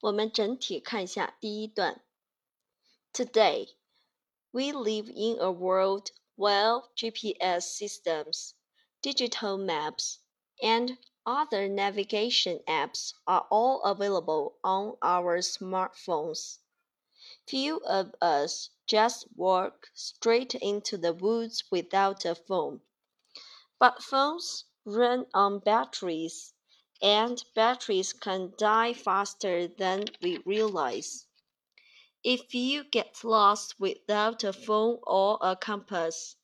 我们整体看一下第一段。Today, we live in a world where GPS systems, digital maps, and other navigation apps are all available on our smartphones. Few of us just walk straight into the woods without a phone. But phones run on batteries, and batteries can die faster than we realize. If you get lost without a phone or a compass,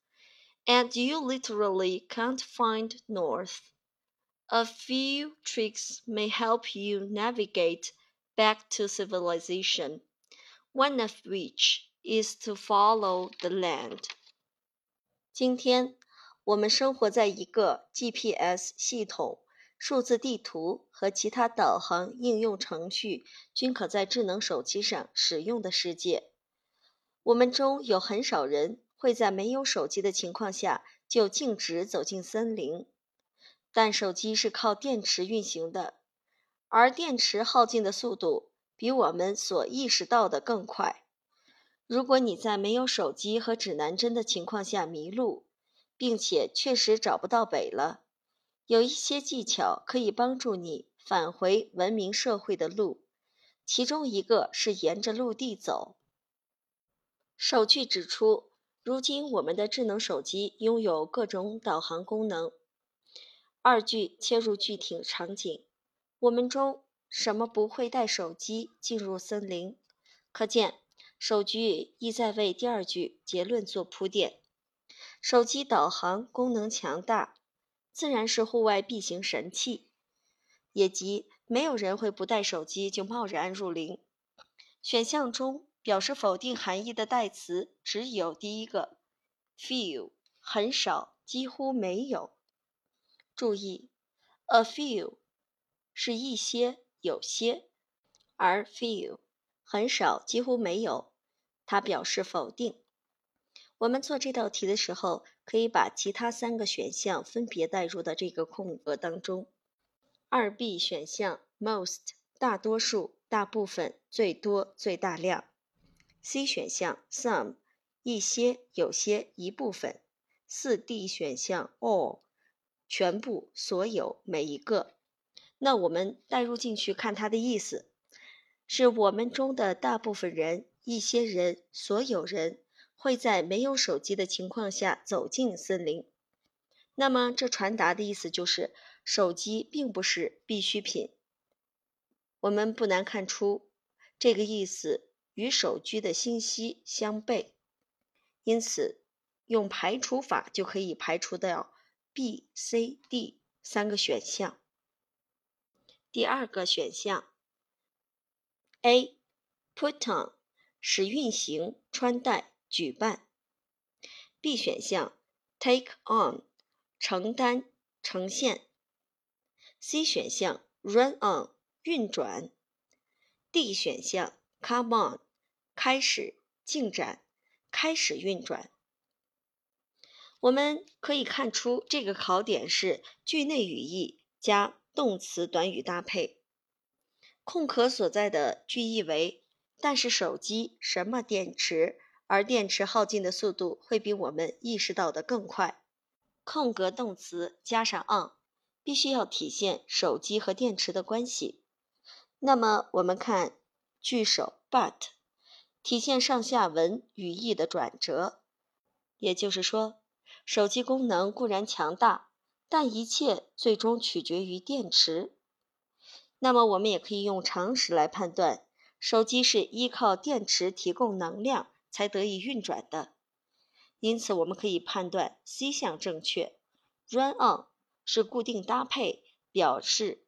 and you literally can't find north, a few tricks may help you navigate back to civilization, one of which is to follow the land. 今天我们生活在一个 GPS 系统、 数字地图和其他导航应用程序均可在智能手机上使用的世界。我们中有很少人会在没有手机的情况下就径直走进森林。但手机是靠电池运行的，而电池耗尽的速度比我们所意识到的更快。如果你在没有手机和指南针的情况下迷路，并且确实找不到北了，有一些技巧可以帮助你返回文明社会的路。其中一个是沿着陆地走。首句指出，如今我们的智能手机拥有各种导航功能。二句切入具体场景，我们中什么不会带手机进入森林？可见，首句意在为第二句结论做铺垫。手机导航功能强大，自然是户外必行神器，也即没有人会不带手机就贸然入林。选项中表示否定含义的代词只有第一个，few，很少，几乎没有。注意，a few 是一些、有些，而 few 很少、几乎没有，它表示否定。我们做这道题的时候，可以把其他三个选项分别代入到这个空格当中。二 B 选项 most 大多数、大部分、最多、最大量。C 选项 some 一些、有些、一部分。四 D 选项 all。全部、所有、每一个，那我们带入进去看它的意思，是我们中的大部分人、一些人、所有人会在没有手机的情况下走进森林。那么这传达的意思就是，手机并不是必需品。我们不难看出，这个意思与手机的信息相悖，因此用排除法就可以排除掉。B、C、D 三个选项。第二个选项 A put on 使运行、穿戴、举办。B 选项 take on 承担、呈现。C 选项 run on 运转。D 选项 come on 开始、进展、开始运转。我们可以看出，这个考点是句内语义加动词短语搭配。空格所在的句意为：但是手机什么电池，而电池耗尽的速度会比我们意识到的更快。空格动词加上 on，必须要体现手机和电池的关系。那么我们看句首 but，体现上下文语义的转折，也就是说。手机功能固然强大，但一切最终取决于电池。那么，我们也可以用常识来判断，手机是依靠电池提供能量才得以运转的。因此，我们可以判断 C 项正确。Run on 是固定搭配，表示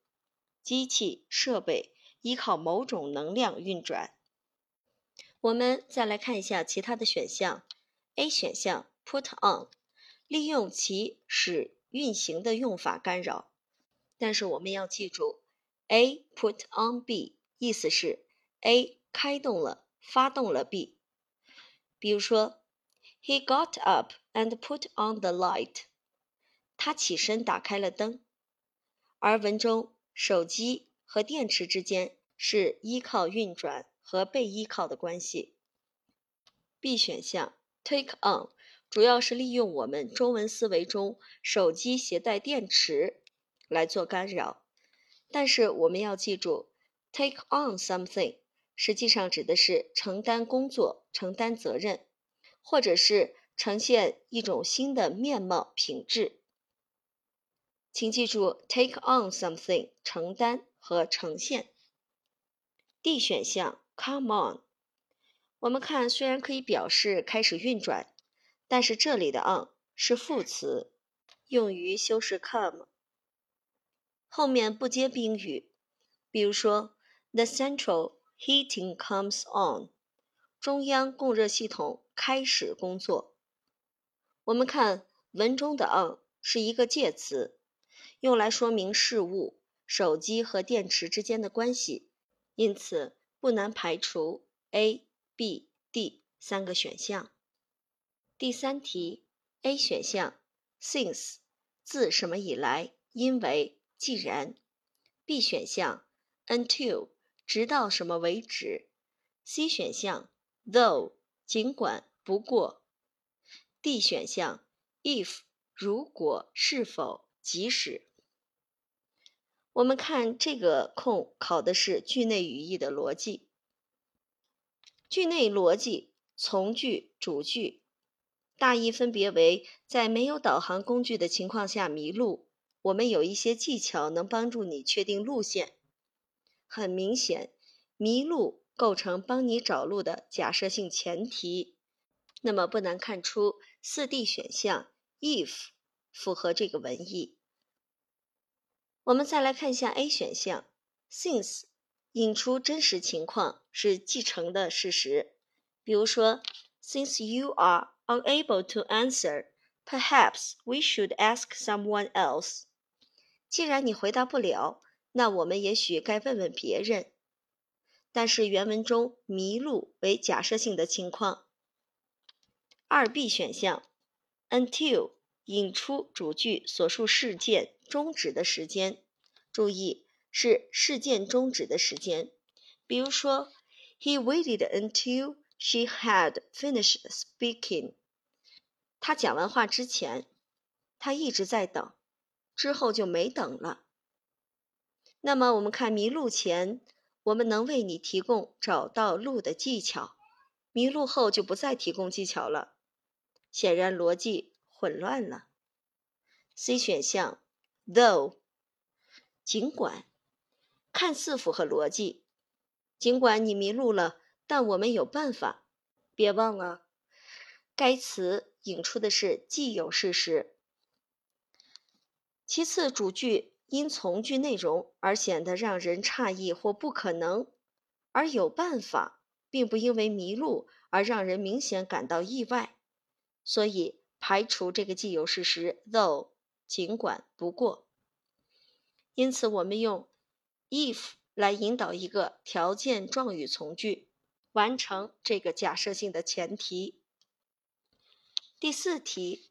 机器设备依靠某种能量运转。我们再来看一下其他的选项。A 选项 Put on。利用其使运行的用法干扰，但是我们要记住，A put on B 意思是 A 开动了、发动了 B。比如说，He got up and put on the light。他起身打开了灯。而文中手机和电池之间是依靠运转和被依靠的关系。B 选项 take on 主要是利用我们中文思维中手机携带电池来做干扰，但是我们要记住，take on something 实际上指的是承担工作、承担责任，或者是呈现一种新的面貌、品质。请记住，take on something 承担和呈现。D 选项，come on，我们看虽然可以表示开始运转，但是这里的 on 是副词，用于修饰 come，后面不接宾语。比如说，the central heating comes on，中央供热系统开始工作。我们看文中的 on 是一个介词。用来说明事物、手机和电池之间的关系，因此不难排除 A、B、D 三个选项。第三题，A 选项，since 自什么以来，因为，既然。B 选项，until 直到什么为止。C 选项，though 尽管，不过。D 选项，if 如果，是否，即使。我们看这个空考的是句内语义的逻辑。句内逻辑从句、主句，大意分别为：在没有导航工具的情况下迷路，我们有一些技巧能帮助你确定路线。很明显，迷路构成帮你找路的假设性前提。那么不难看出，四 D 选项 if 符合这个文意。我们再来看一下 A 选项，since 引出真实情况是继承的事实。比如说，Since you are unable to answer, perhaps we should ask someone else。既然你回答不了，那我们也许该问问别人。但是原文中迷路为假设性的情况。二 B 选项，until 引出主句所述事件。终止的时间，注意是事件终止的时间。比如说，He waited until she had finished speaking。他讲完话之前，他一直在等，之后就没等了。那么我们看迷路前，我们能为你提供找到路的技巧；迷路后就不再提供技巧了。显然逻辑混乱了。C 选项。Though，尽管看似符合逻辑，尽管你迷路了，但我们有办法。别忘了，该词引出的是既有事实。其次，主句因从句内容而显得让人诧异或不可能，而有办法并不因为迷路而让人明显感到意外，所以排除这个既有事实。Though。尽管，不过，因此我们用 if 来引导一个条件状语从句，完成这个假设性的前提。第四题，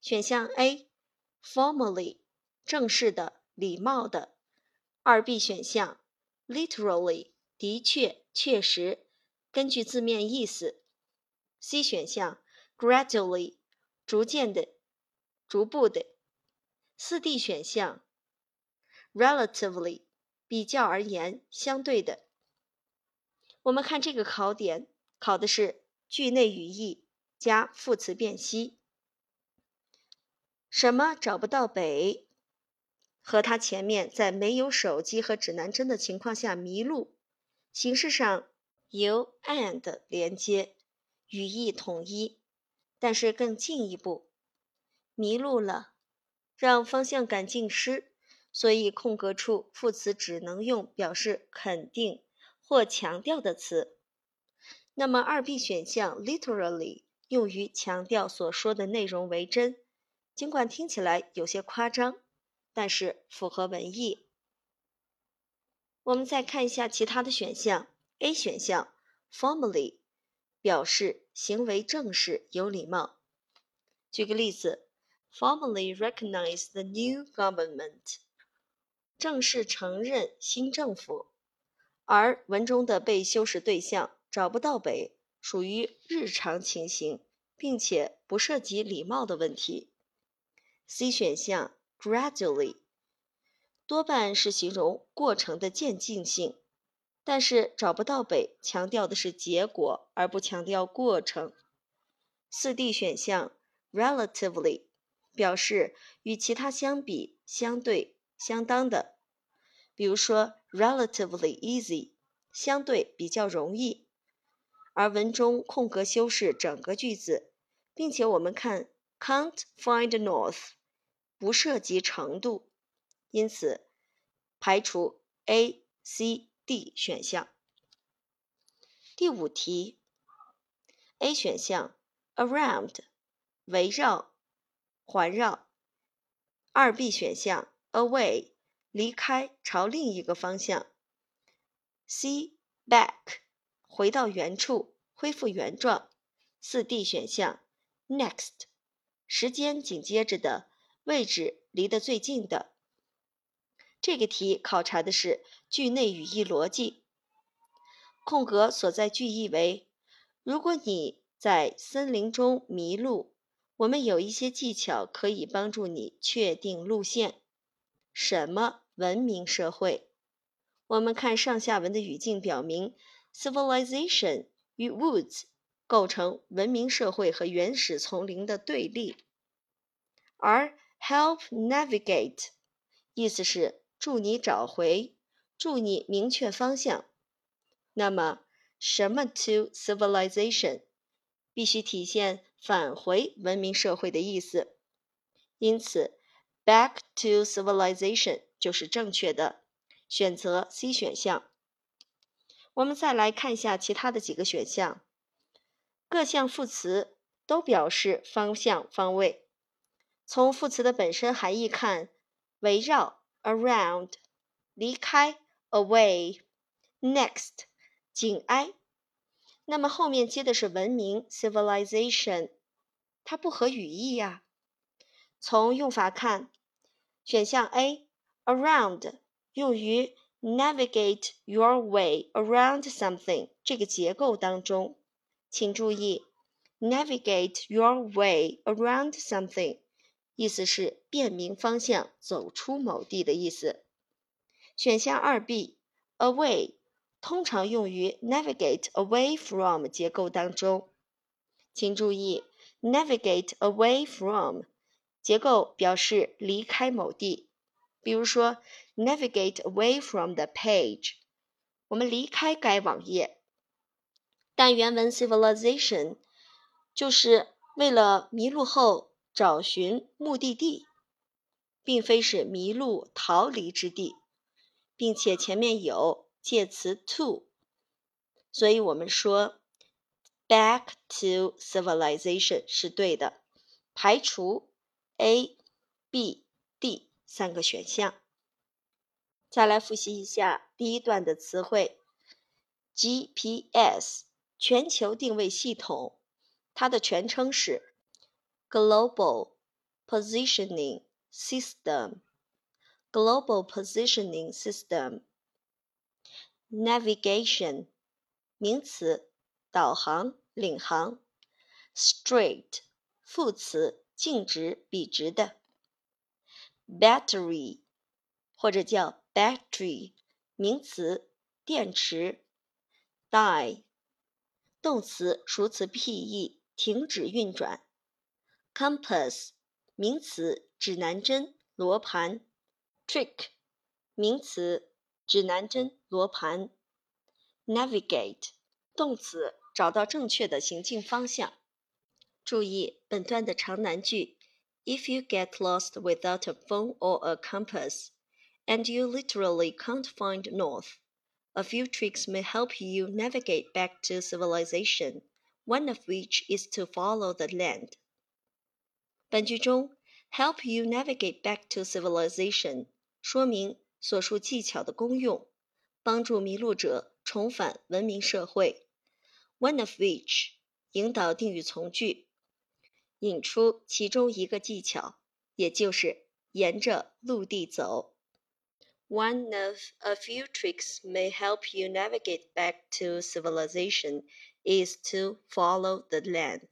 选项 A，formally 正式的、礼貌的；二 B 选项 literally 的确、确实，根据字面意思；C 选项 gradually 逐渐的、逐步的。四 D 选项，relatively 比较而言，相对的。我们看这个考点，考的是句内语义加副词辨析。什么找不到北？和他前面在没有手机和指南针的情况下迷路，形式上由 and 连接，语义统一，但是更进一步，迷路了。让方向感尽失，所以空格处副词只能用表示肯定或强调的词。那么二 B 选项 literally 用于强调所说的内容为真，尽管听起来有些夸张，但是符合文意。我们再看一下其他的选项，A 选项 formally 表示行为正式、有礼貌。举个例子。Formally recognize the new government，正式承认新政府。而文中的被修饰对象找不到北，属于日常情形，并且不涉及礼貌的问题。C 选项 gradually 多半是形容过程的渐进性，但是找不到北强调的是结果，而不强调过程。四 D 选项 relatively 表示与其他相比、相对、相当的，比如说 relatively easy 相对比较容易，而文中空格修饰整个句子，并且我们看。Can't find north，不涉及程度，因此排除 A、C、D 选项。第五题，A 选项 around 围绕、环绕；二 B 选项 away 离开，朝另一个方向；C back 回到原处，恢复原状；四 D 选项 next。时间紧接着的位置离得最近的。这个题考察的是句内语义逻辑。空格所在句意为：如果你在森林中迷路，我们有一些技巧可以帮助你确定路线。什么文明社会？我们看上下文的语境表明，civilization 与 woods。构成文明社会和原始丛林的对立，而 help navigate 意思是助你找回，助你明确方向。那么什么 to civilization 必须体现返回文明社会的意思，因此 back to civilization 就是正确的，选择 C 选项。我们再来看一下其他的几个选项。各项副词都表示方向方位。从副词的本身含义看，围绕 around，离开 away，next 紧挨。那么后面接的是文明 civilization，它不合语义呀。从用法看，选项 A around 用于 navigate your way around something 这个结构当中。请注意，navigate your way around something，意思是辨明方向、走出某地的意思。选项二 B，away 通常用于 navigate away from 结构当中。请注意，navigate away from 结构表示离开某地，比如说 navigate away from the page，我们离开该网页。但原文 civilization 就是为了迷路后找寻目的地，并非是迷路逃离之地，并且前面有介词 to，所以我们说 back to civilization 是对的，排除 A、B、D 三个选项。再来复习一下第一段的词汇 GPS。全球定位系统，它的全称是 Global Positioning System。Global Positioning System。Navigation 名词，导航、领航。Straight 副词，径直、笔直的。Battery 或者叫 Battery 名词，电池。Die 动词数词 P-E 停止运转 ，compass 名词指南针、罗盘，trick 名词指南针、罗盘，navigate 动词找到正确的行进方向。注意本段的长难句：If you get lost without a phone or a compass, and you literally can't find north. A few tricks may help you navigate back to civilization, one of which is to follow the land. 本句中，help you navigate back to civilization 说明所述技巧的功用，帮助迷路者重返文明社会。One of which 引导定语从句，引出其中一个技巧，也就是沿着陆地走。 One of a few tricks may help you navigate back to civilization is to follow the land.